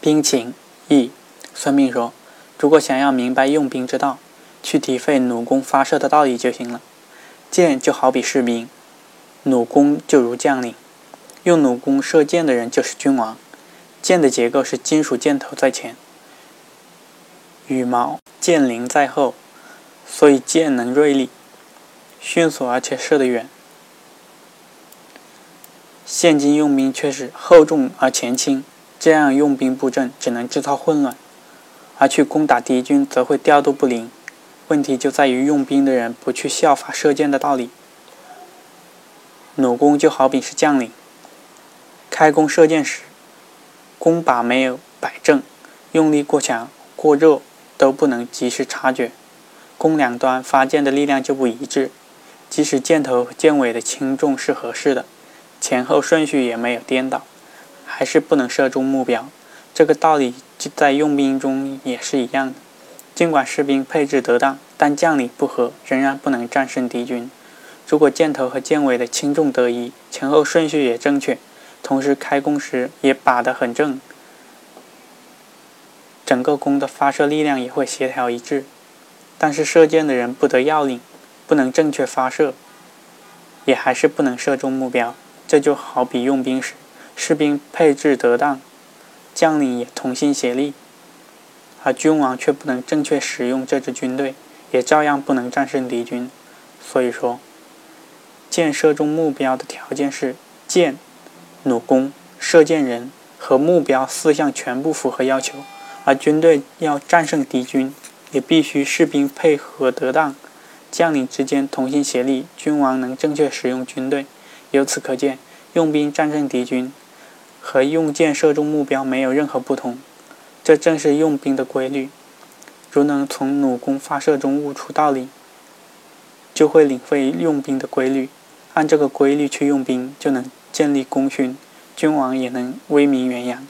兵情义，孙膑说：“如果想要明白用兵之道，去体会弩弓发射的道理就行了。箭就好比士兵，弩弓就如将领。用弩弓射箭的人就是君王。箭的结构是金属箭头在前，羽毛箭翎在后，所以箭能锐利、迅速，而且射得远。现今用兵却是厚重而前轻。”这样用兵布阵只能制造混乱，而去攻打敌军则会调度不灵。问题就在于用兵的人不去效法射箭的道理。弩弓就好比是将领，开弓射箭时，弓把没有摆正，用力过强、过弱都不能及时察觉，弓两端发箭的力量就不一致。即使箭头和箭尾的轻重是合适的，前后顺序也没有颠倒。还是不能射中目标，这个道理就在用兵中也是一样的。尽管士兵配置得当，但将领不和，仍然不能战胜敌军。如果箭头和箭尾的轻重得宜，前后顺序也正确，同时开弓时也把得很正，整个弓的发射力量也会协调一致。但是射箭的人不得要领，不能正确发射，也还是不能射中目标。这就好比用兵时。士兵配置得当，将领也同心协力，而君王却不能正确使用这支军队，也照样不能战胜敌军。所以说，箭射中目标的条件是箭、弩弓、射箭人和目标四项全部符合要求。而军队要战胜敌军，也必须士兵配合得当，将领之间同心协力，君王能正确使用军队。由此可见，用兵战胜敌军。和用箭射中目标没有任何不同，这正是用兵的规律。如能从弩弓发射中悟出道理，就会领会用兵的规律，按这个规律去用兵，就能建立功勋，君王也能威名远扬。